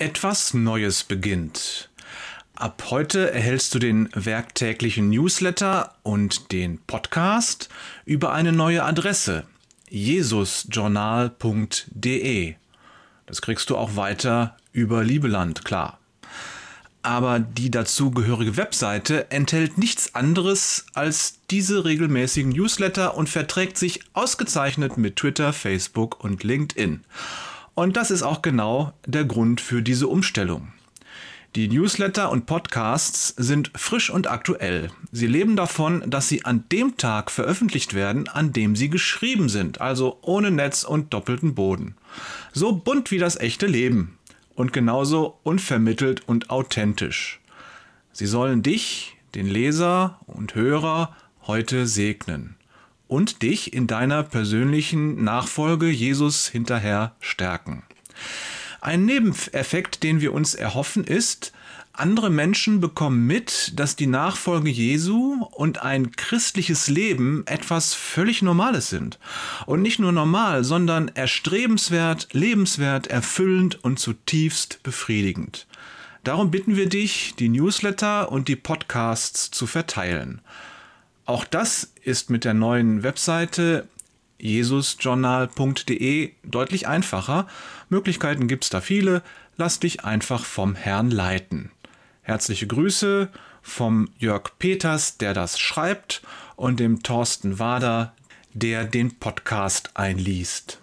Etwas Neues beginnt. Ab heute erhältst du den werktäglichen Newsletter und den Podcast über eine neue Adresse jesusjournal.de. Das kriegst du auch weiter über Liebeland, klar. Aber die dazugehörige Webseite enthält nichts anderes als diese regelmäßigen Newsletter und verträgt sich ausgezeichnet mit Twitter, Facebook und LinkedIn. Und das ist auch genau der Grund für diese Umstellung. Die Newsletter und Podcasts sind frisch und aktuell. Sie leben davon, dass sie an dem Tag veröffentlicht werden, an dem sie geschrieben sind, also ohne Netz und doppelten Boden. So bunt wie das echte Leben und genauso unvermittelt und authentisch. Sie sollen dich, den Leser und Hörer, heute segnen und dich in deiner persönlichen Nachfolge Jesus hinterher stärken. Ein Nebeneffekt, den wir uns erhoffen, ist, andere Menschen bekommen mit, dass die Nachfolge Jesu und ein christliches Leben etwas völlig Normales sind. Und nicht nur normal, sondern erstrebenswert, lebenswert, erfüllend und zutiefst befriedigend. Darum bitten wir dich, die Newsletter und die Podcasts zu verteilen. Auch das ist mit der neuen Webseite jesusjournal.de deutlich einfacher. Möglichkeiten gibt es da viele. Lass dich einfach vom Herrn leiten. Herzliche Grüße vom Jörg Peters, der das schreibt, und dem Thorsten Wader, der den Podcast einliest.